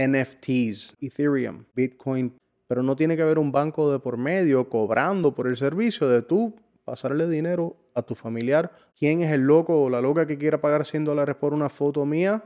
NFTs, Ethereum, Bitcoin, pero no tiene que haber un banco de por medio cobrando por el servicio de tú pasarle dinero a tu familiar. ¿Quién es el loco o la loca que quiera pagar 100 dólares por una foto mía?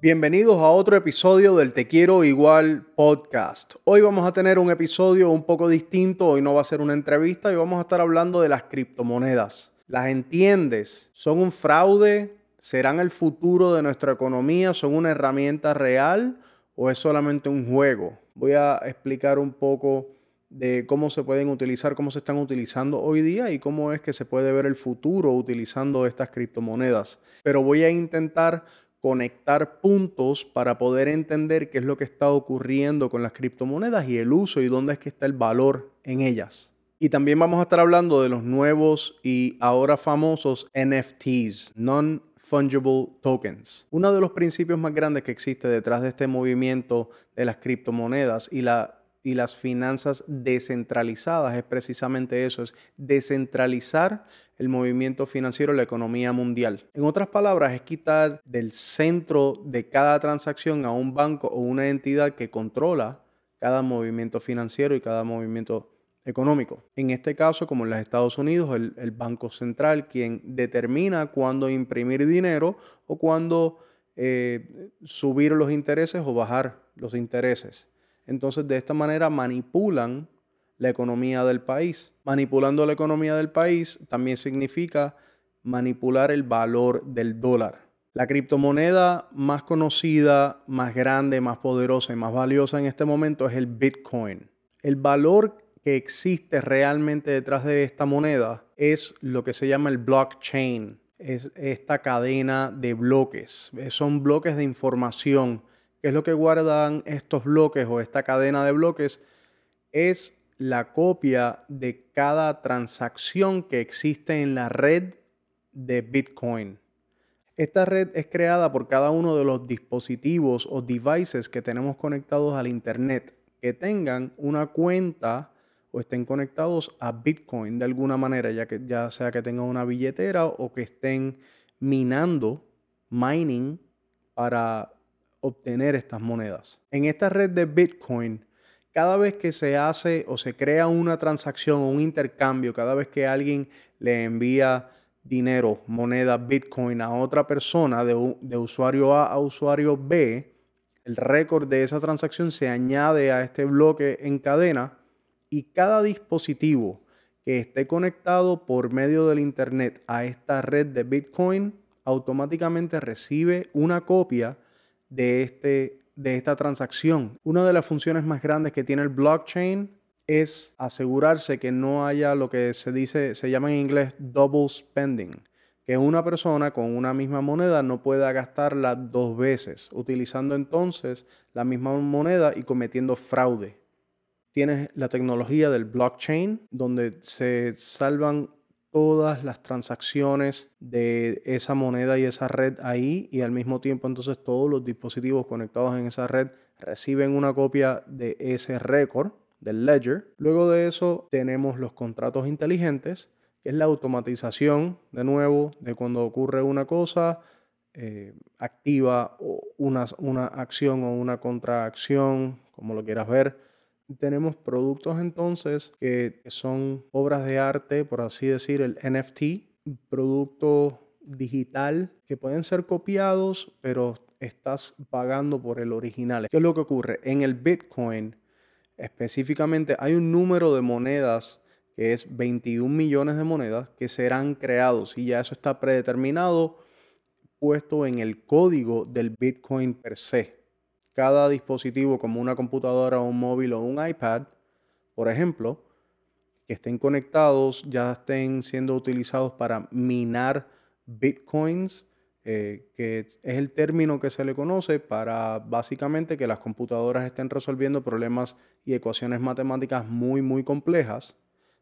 Bienvenidos a otro episodio del Te Quiero Igual podcast. Hoy vamos a tener un episodio un poco distinto, hoy no va a ser una entrevista y vamos a estar hablando de las criptomonedas. ¿Las entiendes? ¿Son un fraude? ¿Serán el futuro de nuestra economía? ¿Son una herramienta real o es solamente un juego? Voy a explicar un poco de cómo se pueden utilizar, cómo se están utilizando hoy día y cómo es que se puede ver el futuro utilizando estas criptomonedas. Pero voy a intentar conectar puntos para poder entender qué es lo que está ocurriendo con las criptomonedas y el uso y dónde es que está el valor en ellas. Y también vamos a estar hablando de los nuevos y ahora famosos NFTs, Non-Fungible Tokens. Uno de los principios más grandes que existe detrás de este movimiento de las criptomonedas y las finanzas descentralizadas es precisamente eso, es descentralizar el movimiento financiero, la economía mundial. En otras palabras, es quitar del centro de cada transacción a un banco o una entidad que controla cada movimiento financiero y cada movimiento económico. En este caso, como en los Estados Unidos, el, Banco Central quien determina cuándo imprimir dinero o cuándo eh, subir los intereses o bajar los intereses. Entonces, de esta manera manipulan la economía del país. Manipulando la economía del país también significa manipular el valor del dólar. La criptomoneda más conocida, más grande, más poderosa y más valiosa en este momento es el Bitcoin. El valor que existe realmente detrás de esta moneda es lo que se llama el blockchain. Es esta cadena de bloques. Son bloques de información ¿Qué es lo que guardan estos bloques o esta cadena de bloques? Es la copia de cada transacción que existe en la red de Bitcoin. Esta red es creada por cada uno de los dispositivos o devices que tenemos conectados al Internet, que tengan una cuenta o estén conectados a Bitcoin de alguna manera, ya, que, ya sea que tengan una billetera o que estén minando, mining, para obtener estas monedas. En esta red de Bitcoin, cada vez que se hace o se crea una transacción o un intercambio, cada vez que alguien le envía dinero, moneda Bitcoin a otra persona de, de usuario A a usuario B, el récord de esa transacción se añade a este bloque en cadena y cada dispositivo que esté conectado por medio del Internet a esta red de Bitcoin automáticamente recibe una copia de, este, de esta transacción. Una de las funciones más grandes que tiene el blockchain es asegurarse que no haya lo que se dice, se llama en inglés double spending, que una persona con una misma moneda no pueda gastarla dos veces, utilizando entonces la misma moneda y cometiendo fraude. Tienes la tecnología del blockchain, donde se salvan todas las transacciones de esa moneda y esa red ahí y al mismo tiempo entonces todos los dispositivos conectados en esa red reciben una copia de ese récord del ledger. Luego de eso tenemos los contratos inteligentes, que es la automatización de nuevo de cuando ocurre una cosa, eh, activa una, una acción o una contraacción, como lo quieras ver tenemos productos entonces que son obras de arte, por así decir, el NFT, producto digital que pueden ser copiados, pero estás pagando por el original. ¿Qué es lo que ocurre? En el Bitcoin específicamente hay un número de monedas que es 21 millones de monedas que serán creados y ya eso está predeterminado puesto en el código del Bitcoin per se cada dispositivo como una computadora, un móvil o un iPad, por ejemplo, que estén conectados, ya estén siendo utilizados para minar bitcoins, eh, que es el término que se le conoce para básicamente que las computadoras estén resolviendo problemas y ecuaciones matemáticas muy, muy complejas.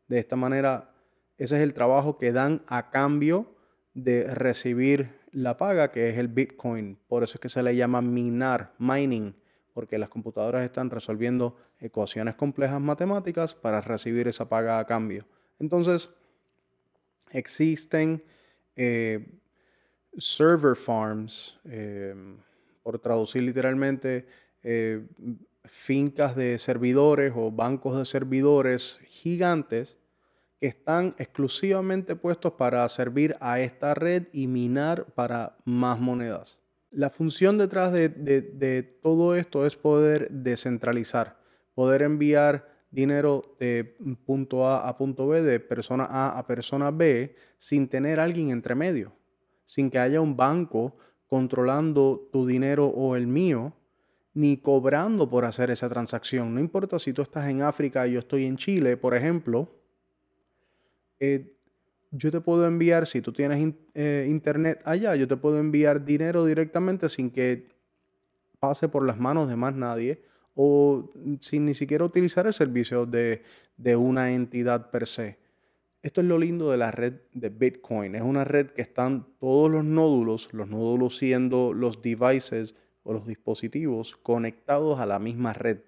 De esta manera, ese es el trabajo que dan a cambio de recibir la paga, que es el Bitcoin. Por eso es que se le llama minar, mining, porque las computadoras están resolviendo ecuaciones complejas matemáticas para recibir esa paga a cambio. Entonces, existen eh, server farms, eh, por traducir literalmente, eh, fincas de servidores o bancos de servidores gigantes que están exclusivamente puestos para servir a esta red y minar para más monedas. La función detrás de, todo esto es poder descentralizar, poder enviar dinero de punto A a punto B, de persona A a persona B, sin tener alguien entre medio, sin que haya un banco controlando tu dinero o el mío, ni cobrando por hacer esa transacción. No importa si tú estás en África y yo estoy en Chile, por ejemplo, eh, yo te puedo enviar, si tú tienes eh, internet allá, yo te puedo enviar dinero directamente sin que pase por las manos de más nadie o sin ni siquiera utilizar el servicio de, de una entidad per se. Esto es lo lindo de la red de Bitcoin. Es una red que están todos los nódulos, los nódulos siendo los devices o los dispositivos conectados a la misma red.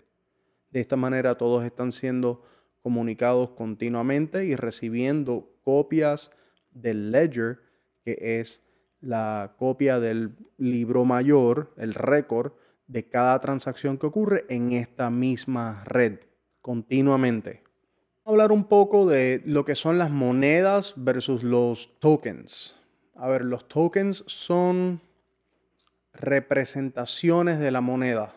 De esta manera todos están siendo comunicados continuamente y recibiendo copias del ledger, que es la copia del libro mayor, el récord de cada transacción que ocurre en esta misma red continuamente. Vamos a hablar un poco de lo que son las monedas versus los tokens. A ver, los tokens son representaciones de la moneda,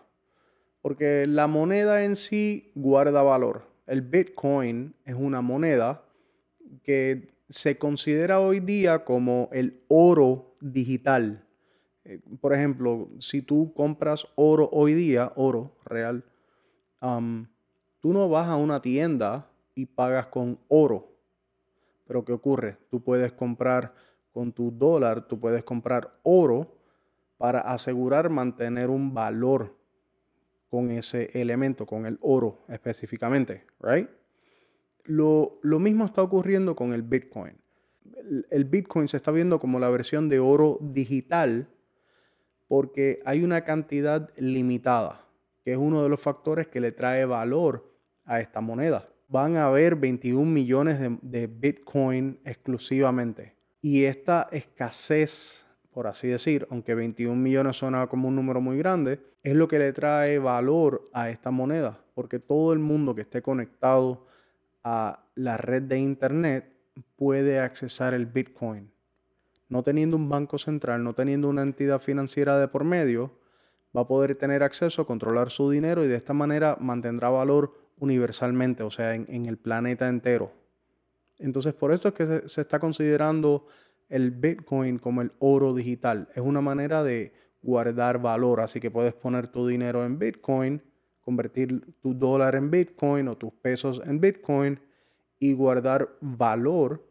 porque la moneda en sí guarda valor. El Bitcoin es una moneda que se considera hoy día como el oro digital eh, por ejemplo, si tú compras oro hoy día, oro real, tú no vas a una tienda y pagas con oro. Pero ¿qué ocurre? Tú puedes comprar con tu dólar, tú puedes comprar oro para asegurar mantener un valor con ese elemento, con el oro específicamente, right? Lo, lo mismo está ocurriendo con el Bitcoin. el Bitcoin se está viendo como la versión de oro digital porque hay una cantidad limitada, que es uno de los factores que le trae valor a esta moneda. Van a haber 21 millones de, Bitcoin exclusivamente. Y esta escasez, por así decir, aunque 21 millones suena como un número muy grande, es lo que le trae valor a esta moneda, porque todo el mundo que esté conectado a la red de Internet puede accesar el Bitcoin no teniendo un banco central, no teniendo una entidad financiera de por medio, va a poder tener acceso a controlar su dinero y de esta manera mantendrá valor universalmente, o sea, en, el planeta entero. Entonces, por esto es que se, se, está considerando el Bitcoin como el oro digital. Es una manera de guardar valor, así que puedes poner tu dinero en Bitcoin, convertir tu dólar en Bitcoin o tus pesos en Bitcoin y guardar valor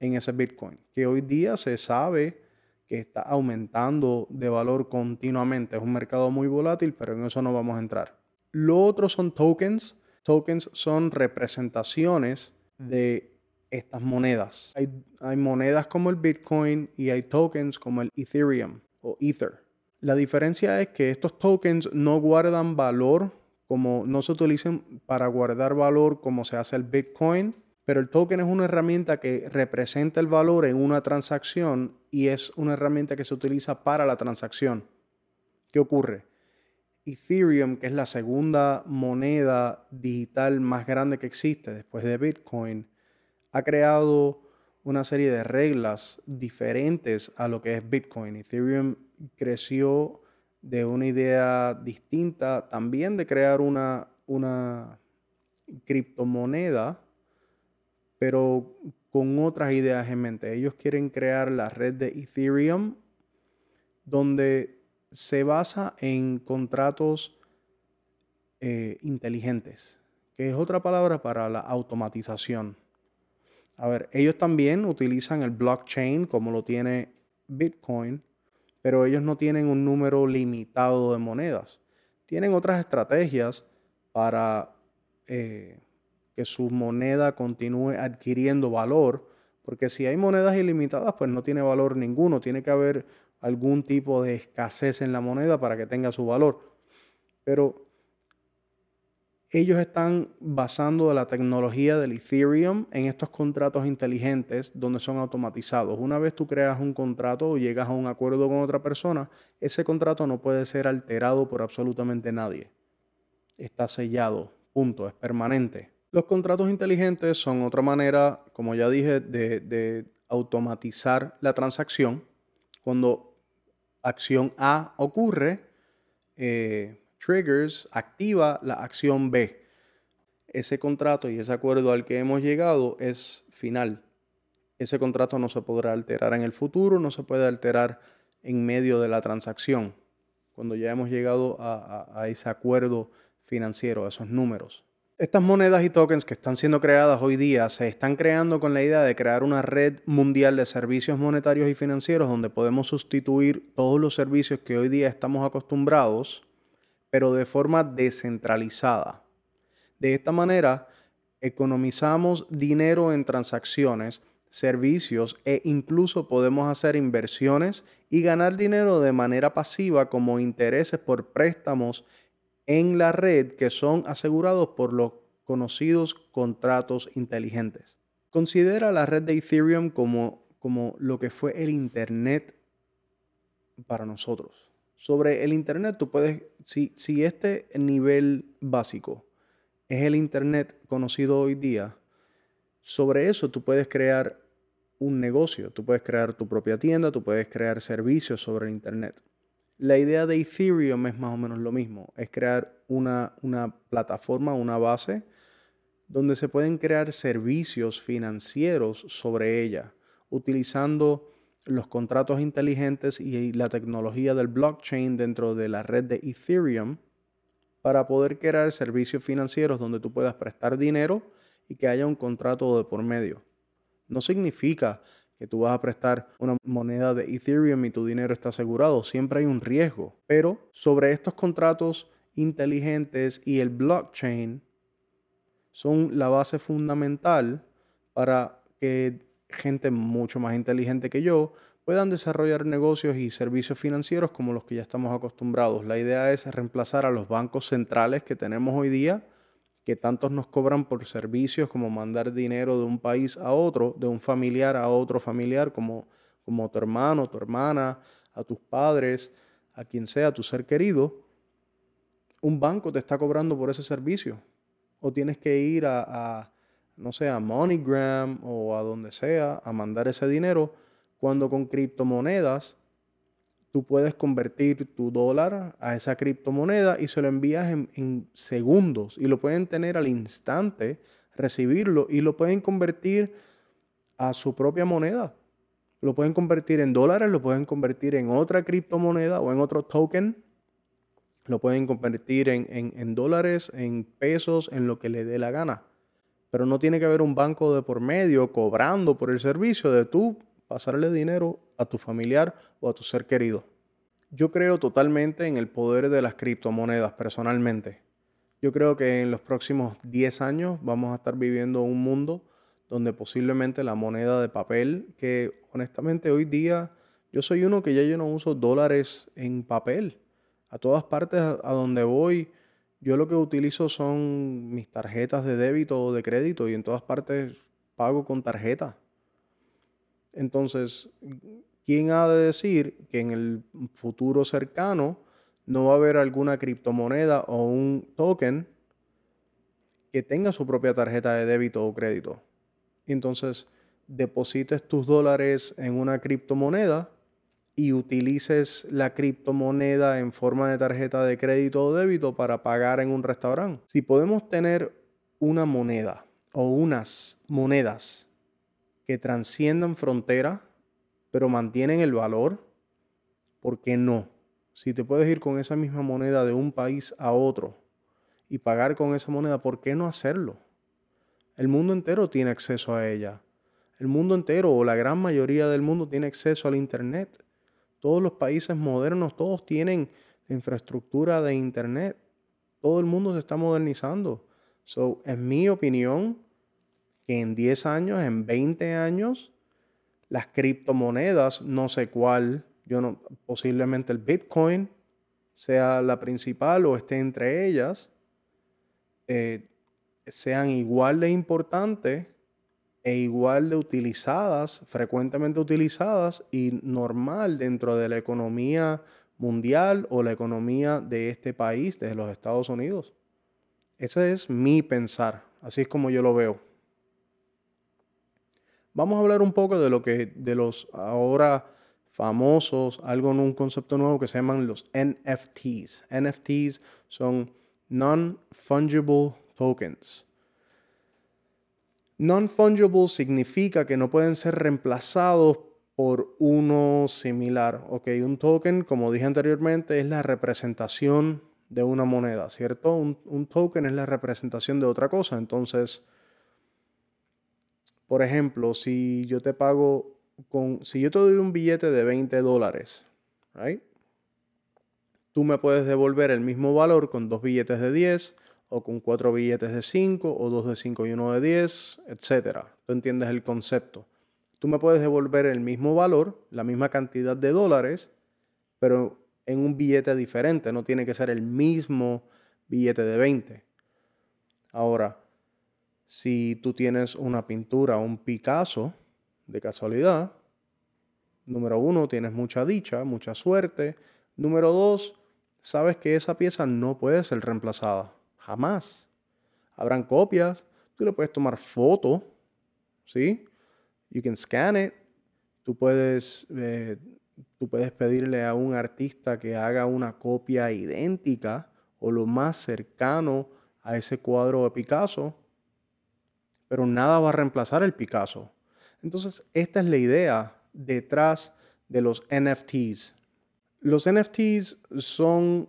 en ese Bitcoin, que hoy día se sabe que está aumentando de valor continuamente. Es un mercado muy volátil, pero en eso no vamos a entrar. Lo otro son tokens. Tokens son representaciones de estas monedas. Hay, hay, monedas como el Bitcoin y hay tokens como el Ethereum o Ether. La diferencia es que estos tokens no guardan valor como no se utilizan para guardar valor como se hace el Bitcoin pero el token es una herramienta que representa el valor en una transacción y es una herramienta que se utiliza para la transacción. ¿Qué ocurre? Ethereum, que es la segunda moneda digital más grande que existe después de Bitcoin, ha creado una serie de reglas diferentes a lo que es Bitcoin. Ethereum creció de una idea distinta también de crear una, una criptomoneda pero con otras ideas en mente. Ellos quieren crear la red de Ethereum donde se basa en contratos eh, inteligentes, que es otra palabra para la automatización. A ver, ellos también utilizan el blockchain como lo tiene Bitcoin, pero ellos no tienen un número limitado de monedas. Tienen otras estrategias para eh, que su moneda continúe adquiriendo valor, porque si hay monedas ilimitadas, pues no tiene valor ninguno, tiene que haber algún tipo de escasez en la moneda para que tenga su valor. Pero ellos están basando la tecnología del Ethereum en estos contratos inteligentes donde son automatizados. Una vez tú creas un contrato o llegas a un acuerdo con otra persona, ese contrato no puede ser alterado por absolutamente nadie. Está sellado, punto, es permanente. Los contratos inteligentes son otra manera, como ya dije, de, automatizar la transacción. Cuando acción A ocurre, eh, triggers activa la acción B. Ese contrato y ese acuerdo al que hemos llegado es final. Ese contrato no se podrá alterar en el futuro, no se puede alterar en medio de la transacción, cuando ya hemos llegado a, ese acuerdo financiero, a esos números. Estas monedas y tokens que están siendo creadas hoy día se están creando con la idea de crear una red mundial de servicios monetarios y financieros donde podemos sustituir todos los servicios que hoy día estamos acostumbrados pero de forma descentralizada. De esta manera, economizamos dinero en transacciones, servicios e incluso podemos hacer inversiones y ganar dinero de manera pasiva como intereses por préstamos en la red que son asegurados por los conocidos contratos inteligentes. Considera la red de Ethereum como, como lo que fue el Internet para nosotros sobre el Internet, tú puedes, si, si este nivel básico es el Internet conocido hoy día, sobre eso tú puedes crear un negocio, tú puedes crear tu propia tienda, tú puedes crear servicios sobre el Internet. La idea de Ethereum es más o menos lo mismo, es crear una, una plataforma, una base, donde se pueden crear servicios financieros sobre ella, utilizando los contratos inteligentes y la tecnología del blockchain dentro de la red de Ethereum para poder crear servicios financieros donde tú puedas prestar dinero y que haya un contrato de por medio. No significa que tú vas a prestar una moneda de Ethereum y tu dinero está asegurado. Siempre hay un riesgo. Pero sobre estos contratos inteligentes y el blockchain son la base fundamental para que gente mucho más inteligente que yo puedan desarrollar negocios y servicios financieros como los que ya estamos acostumbrados. La idea es reemplazar a los bancos centrales que tenemos hoy día, que tantos nos cobran por servicios como mandar dinero de un país a otro, de un familiar a otro familiar, como, como tu hermano, tu hermana, a tus padres, a quien sea, tu ser querido. Un banco te está cobrando por ese servicio. O tienes que ir a no sé, a MoneyGram o a donde sea, a mandar ese dinero, cuando con criptomonedas tú puedes convertir tu dólar a esa criptomoneda y se lo envías en, segundos y lo pueden tener al instante, recibirlo y lo pueden convertir a su propia moneda. Lo pueden convertir en dólares, lo pueden convertir en otra criptomoneda o en otro token. Lo pueden convertir en, en dólares, en pesos, en lo que le dé la gana pero no tiene que haber un banco de por medio cobrando por el servicio de tú pasarle dinero a tu familiar o a tu ser querido. Yo creo totalmente en el poder de las criptomonedas personalmente. Yo creo que en los próximos 10 años vamos a estar viviendo un mundo donde posiblemente la moneda de papel, que honestamente hoy día yo soy uno que ya yo no uso dólares en papel. A todas partes a donde voy, yo lo que utilizo son mis tarjetas de débito o de crédito y en todas partes pago con tarjeta. Entonces, ¿quién ha de decir que en el futuro cercano no va a haber alguna criptomoneda o un token que tenga su propia tarjeta de débito o crédito? Entonces deposites tus dólares en una criptomoneda y utilices la criptomoneda en forma de tarjeta de crédito o débito para pagar en un restaurante. Si podemos tener una moneda o unas monedas que transciendan frontera, pero mantienen el valor, ¿por qué no? Si te puedes ir con esa misma moneda de un país a otro y pagar con esa moneda, ¿por qué no hacerlo? El mundo entero tiene acceso a ella. El mundo entero o la gran mayoría del mundo tiene acceso al Internet. Todos los países modernos, todos tienen infraestructura de Internet. Todo el mundo se está modernizando. So, en mi opinión, que en 10 años, en 20 años, las criptomonedas, no sé cuál, yo no, posiblemente el Bitcoin sea la principal o esté entre ellas, eh, sean igual de importantes e igual de utilizadas, frecuentemente utilizadas y normal dentro de la economía mundial o la economía de este país, de los Estados Unidos. Ese es mi pensar, así es como yo lo veo. Vamos a hablar un poco de lo que de los ahora famosos, algo en un concepto nuevo que se llaman los NFTs. NFTs son non-fungible tokens. Non-fungible significa que no pueden ser reemplazados por uno similar. Ok, un token, como dije anteriormente, es la representación de una moneda, ¿cierto? Un, un token es la representación de otra cosa. Entonces, por ejemplo, si yo te pago con, si yo te doy un billete de 20 dólares, right? tú me puedes devolver el mismo valor con dos billetes de 10 o con cuatro billetes de 5 o dos de 5 y uno de 10, etc. Tú entiendes el concepto. Tú me puedes devolver el mismo valor, la misma cantidad de dólares, pero en un billete diferente. No tiene que ser el mismo billete de 20. Ahora, si tú tienes una pintura, un Picasso, de casualidad, número uno, tienes mucha dicha, mucha suerte. Número dos, sabes que esa pieza no puede ser reemplazada. Jamás. Habrán copias. Tú le puedes tomar foto. ¿Sí? You can scan it. Tú puedes, eh, tú puedes pedirle a un artista que haga una copia idéntica o lo más cercano a ese cuadro de Picasso pero nada va a reemplazar el Picasso. Entonces, esta es la idea detrás de los NFTs. Los NFTs son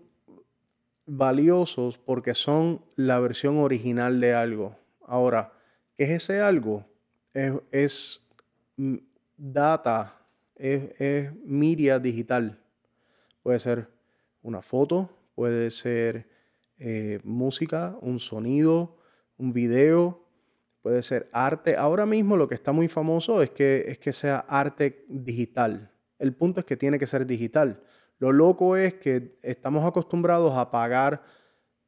valiosos porque son la versión original de algo. Ahora, ¿qué es ese algo? Es, data, es, es media digital. Puede ser una foto, puede ser eh, música, un sonido, un video, puede ser arte. Ahora mismo lo que está muy famoso es que, es que sea arte digital. El punto es que tiene que ser digital. Lo loco es que estamos acostumbrados a pagar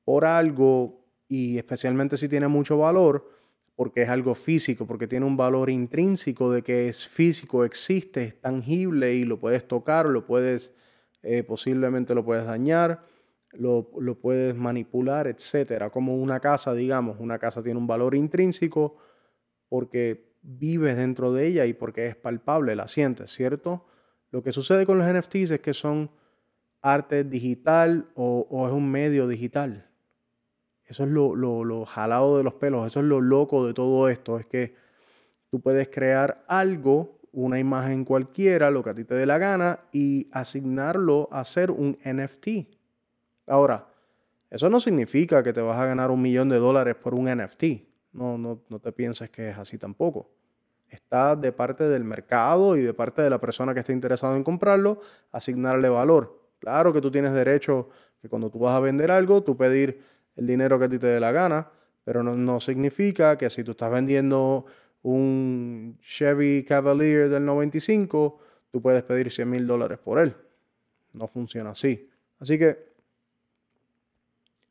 por algo y especialmente si tiene mucho valor, porque es algo físico, porque tiene un valor intrínseco de que es físico, existe, es tangible y lo puedes tocar, lo puedes, eh, posiblemente lo puedes dañar lo, puedes manipular, etcétera. Como una casa, digamos, una casa tiene un valor intrínseco porque vives dentro de ella y porque es palpable, la sientes, ¿cierto? Lo que sucede con los NFTs es que son arte digital o, es un medio digital. Eso es lo, lo, jalado de los pelos, eso es lo loco de todo esto, es que tú puedes crear algo, una imagen cualquiera, lo que a ti te dé la gana, y asignarlo a ser un NFT. Ahora, eso no significa que te vas a ganar un millón de dólares por un NFT. No, no, no te pienses que es así tampoco. Está de parte del mercado y de parte de la persona que esté interesado en comprarlo, asignarle valor. Claro que tú tienes derecho que cuando tú vas a vender algo, tú pedir el dinero que a ti te dé la gana, pero no, no significa que si tú estás vendiendo un Chevy Cavalier del 95, tú puedes pedir 100 mil dólares por él. No funciona así. Así que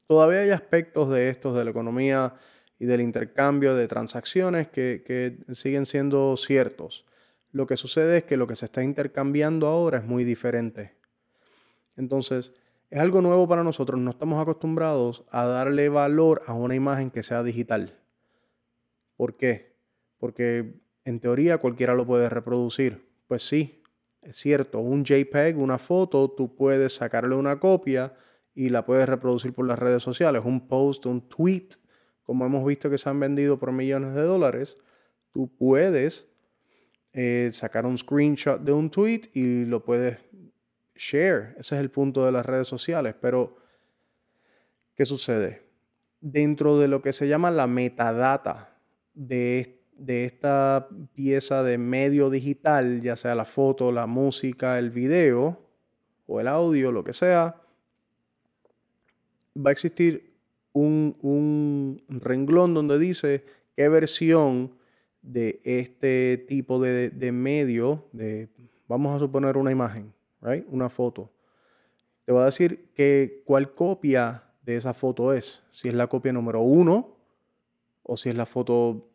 todavía hay aspectos de estos de la economía y del intercambio de transacciones que, siguen siendo ciertos. Lo que sucede es que lo que se está intercambiando ahora es muy diferente. Entonces, es algo nuevo para nosotros. No estamos acostumbrados a darle valor a una imagen que sea digital. ¿Por qué? Porque en teoría cualquiera lo puede reproducir. Pues sí, es cierto. Un JPEG, una foto, tú puedes sacarle una copia y la puedes reproducir por las redes sociales. Un post, un tweet, como hemos visto que se han vendido por millones de dólares, tú puedes eh, sacar un screenshot de un tweet y lo puedes share. Ese es el punto de las redes sociales. Pero, ¿qué sucede? Dentro de lo que se llama la metadata de, de esta pieza de medio digital, ya sea la foto, la música, el video o el audio, lo que sea, va a existir un, renglón donde dice qué versión de este tipo de, medio, de, vamos a suponer una imagen, una foto, te va a decir que cuál copia de esa foto es, si es la copia número uno o si es la foto,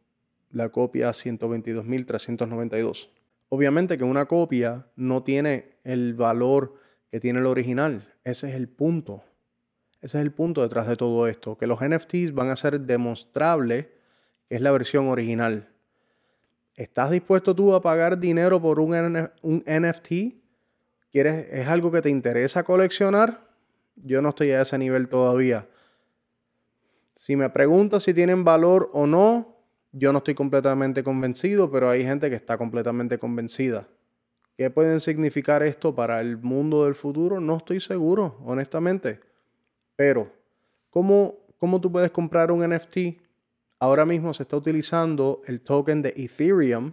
la copia 122.392. Obviamente que una copia no tiene el valor que tiene el original. Ese es el punto. Ese es el punto detrás de todo esto, que los NFTs van a ser demostrable que es la versión original. ¿Estás dispuesto tú a pagar dinero por un, un NFT? ¿Quieres, ¿Es algo que te interesa coleccionar? Yo no estoy a ese nivel todavía. Si me preguntas si tienen valor o no, yo no estoy completamente convencido, pero hay gente que está completamente convencida. ¿Qué pueden significar esto para el mundo del futuro? No estoy seguro, honestamente. Pero, ¿cómo, cómo tú puedes comprar un NFT? Ahora mismo se está utilizando el token de Ethereum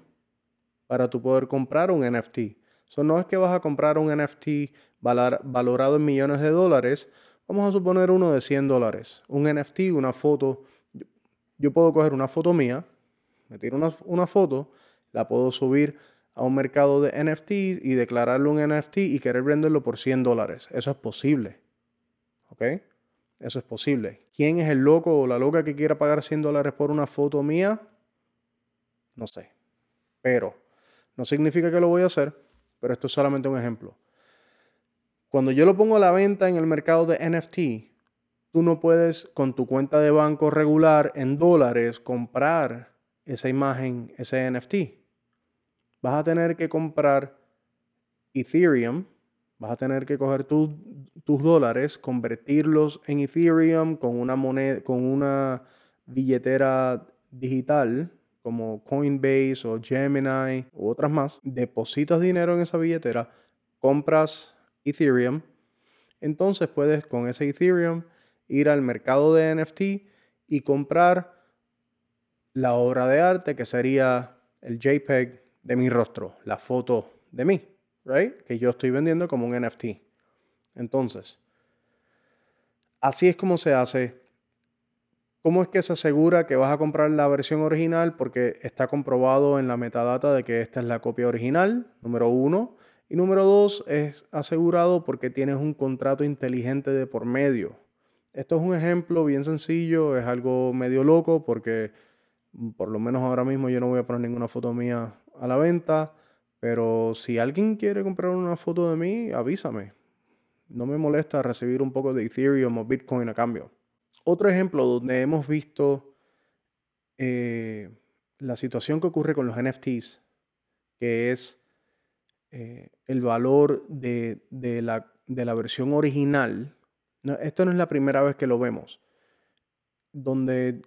para tú poder comprar un NFT. Eso no es que vas a comprar un NFT valorado en millones de dólares. Vamos a suponer uno de 100 dólares. Un NFT, una foto. Yo puedo coger una foto mía, me tiro una, una foto, la puedo subir a un mercado de NFTs y declararlo un NFT y querer venderlo por 100 dólares. Eso es posible. ¿Ok? Eso es posible. ¿Quién es el loco o la loca que quiera pagar 100 dólares por una foto mía? No sé. Pero no significa que lo voy a hacer, pero esto es solamente un ejemplo. Cuando yo lo pongo a la venta en el mercado de NFT, tú no puedes con tu cuenta de banco regular en dólares comprar esa imagen, ese NFT. Vas a tener que comprar Ethereum Vas a tener que coger tus dólares, convertirlos en Ethereum con una moneda, con una billetera digital como Coinbase o Gemini u otras más. Depositas dinero en esa billetera, compras Ethereum. Entonces puedes con ese Ethereum ir al mercado de NFT y comprar la obra de arte que sería el JPEG de mi rostro, la foto de mí right? Que yo estoy vendiendo como un NFT. Entonces, así es como se hace. ¿Cómo es que se asegura que vas a comprar la versión original? Porque está comprobado en la metadata de que esta es la copia original, número uno. Y número dos, es asegurado porque tienes un contrato inteligente de por medio. Esto es un ejemplo bien sencillo, es algo medio loco porque por lo menos ahora mismo yo no voy a poner ninguna foto mía a la venta. Pero si alguien quiere comprar una foto de mí, avísame. No me molesta recibir un poco de Ethereum o Bitcoin a cambio. Otro ejemplo donde hemos visto eh, la situación que ocurre con los NFTs, que es eh, el valor de, la, versión original. esto no es la primera vez que lo vemos. Donde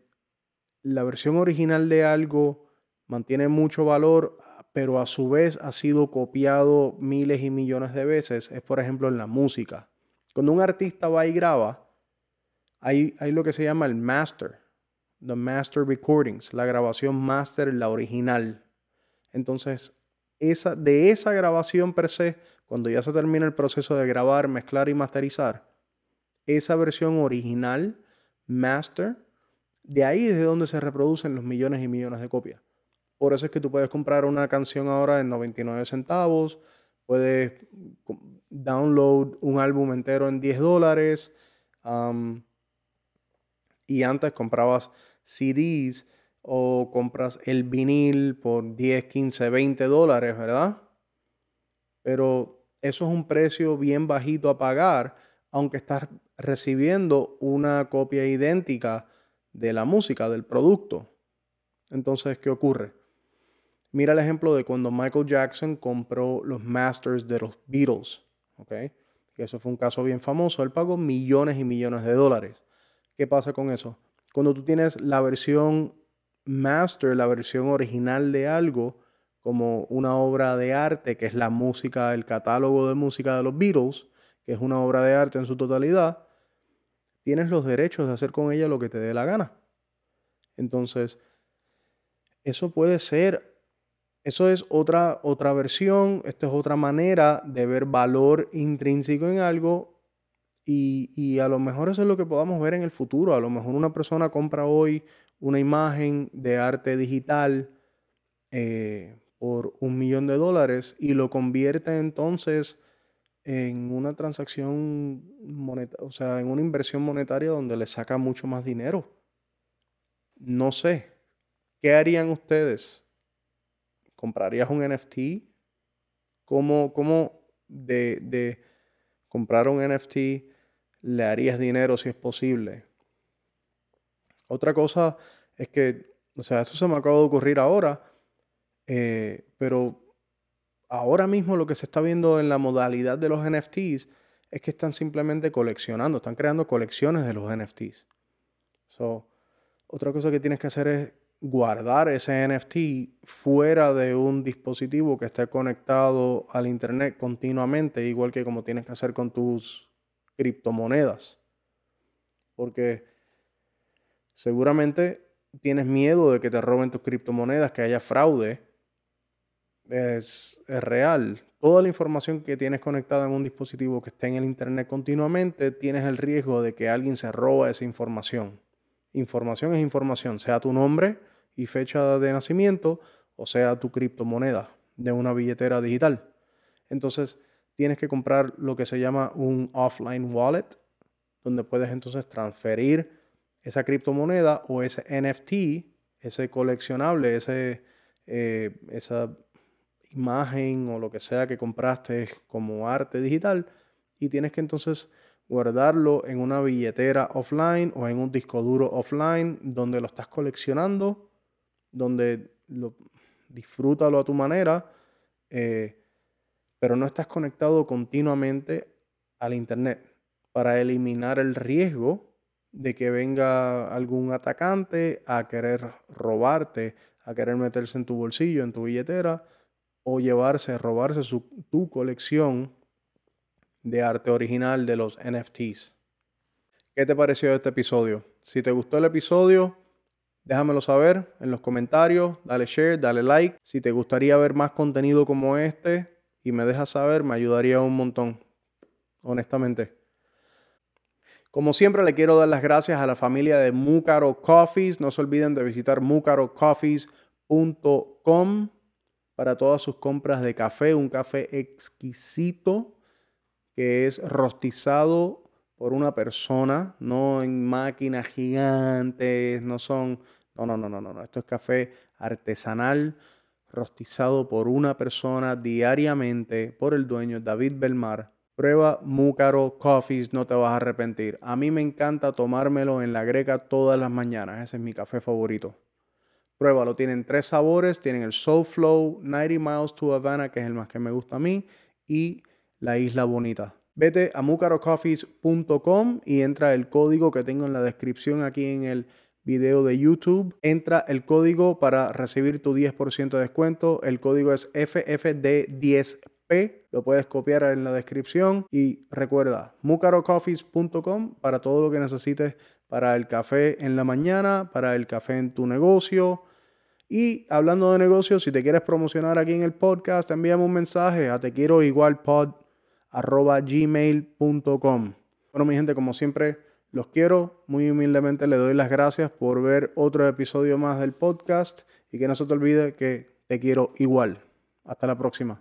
la versión original de algo mantiene mucho valor pero a su vez ha sido copiado miles y millones de veces, es por ejemplo en la música. Cuando un artista va y graba, hay, hay lo que se llama el master, the master recordings, la grabación master, la original. Entonces, esa, de esa grabación per se, cuando ya se termina el proceso de grabar, mezclar y masterizar, esa versión original, master, de ahí es de donde se reproducen los millones y millones de copias. Por eso es que tú puedes comprar una canción ahora en 99 centavos, puedes download un álbum entero en 10 dólares. Y antes comprabas CDs o compras el vinil por 10, 15, 20 dólares, ¿verdad? Pero eso es un precio bien bajito a pagar, aunque estás recibiendo una copia idéntica de la música, del producto. Entonces, ¿qué ocurre? Mira el ejemplo de cuando Michael Jackson compró los masters de los Beatles. ¿okay? eso fue un caso bien famoso. Él pagó millones y millones de dólares. ¿Qué pasa con eso? Cuando tú tienes la versión master, la versión original de algo, como una obra de arte, que es la música, el catálogo de música de los Beatles, que es una obra de arte en su totalidad, tienes los derechos de hacer con ella lo que te dé la gana. Entonces, eso puede ser eso es otra, otra versión, esto es otra manera de ver valor intrínseco en algo y, a lo mejor eso es lo que podamos ver en el futuro. A lo mejor una persona compra hoy una imagen de arte digital eh, por un millón de dólares y lo convierte entonces en una transacción o sea, en una inversión monetaria donde le saca mucho más dinero. No sé. ¿Qué harían ustedes? ¿Comprarías un NFT? ¿Cómo, cómo de, de comprar un NFT le harías dinero si es posible? Otra cosa es que, o sea, eso se me acaba de ocurrir ahora, eh, pero ahora mismo lo que se está viendo en la modalidad de los NFTs es que están simplemente coleccionando, están creando colecciones de los NFTs. So, otra cosa que tienes que hacer es guardar ese NFT fuera de un dispositivo que esté conectado al Internet continuamente, igual que como tienes que hacer con tus criptomonedas. Porque seguramente tienes miedo de que te roben tus criptomonedas, que haya fraude. Es, real. Toda la información que tienes conectada en un dispositivo que esté en el Internet continuamente, tienes el riesgo de que alguien se roba esa información. Información es información, sea tu nombre y fecha de nacimiento o sea tu criptomoneda de una billetera digital. Entonces, tienes que comprar lo que se llama un offline wallet, donde puedes entonces transferir esa criptomoneda o ese NFT, ese coleccionable, ese, eh, esa imagen o lo que sea que compraste como arte digital y tienes que entonces guardarlo en una billetera offline o en un disco duro offline donde lo estás coleccionando, donde lo disfrútalo a tu manera, eh, pero no estás conectado continuamente al internet para eliminar el riesgo de que venga algún atacante a querer robarte, a querer meterse en tu bolsillo, en tu billetera, o llevarse, robarse tu colección de arte original de los NFTs. ¿Qué te pareció este episodio? Si te gustó el episodio, déjamelo saber en los comentarios, dale share, dale like. Si te gustaría ver más contenido como este y me dejas saber, me ayudaría un montón, honestamente. Como siempre, le quiero dar las gracias a la familia de Mucaro Coffees. No se olviden de visitar mucarocoffees.com para todas sus compras de café. Un café exquisito que es rostizado por una persona, no en máquinas gigantes, no son... No, no, no, no, no. Esto es café artesanal, rostizado por una persona diariamente, por el dueño David Belmar Prueba Múcaro Coffees, no te vas a arrepentir. A mí me encanta tomármelo en la greca todas las mañanas. Ese es mi café favorito. Pruébalo, tienen tres sabores. Tienen el Soul Flow, 90 Miles to Havana, que es el más que me gusta a mí, y la Isla Bonita. Vete a mucarocoffees.com y entra el código que tengo en la descripción aquí en el video de YouTube. Entra el código para recibir tu 10% de descuento. El código es FFD10 lo puedes copiar en la descripción y recuerda mucarocoffees.com para todo lo que necesites para el café en la mañana, para el café en tu negocio. Y hablando de negocios, si te quieres promocionar aquí en el podcast, envíame un mensaje a te quiero igual pod gmail.com. Bueno, mi gente, como siempre, los quiero. Muy humildemente le doy las gracias por ver otro episodio más del podcast y que no se te olvide que te quiero igual. Hasta la próxima.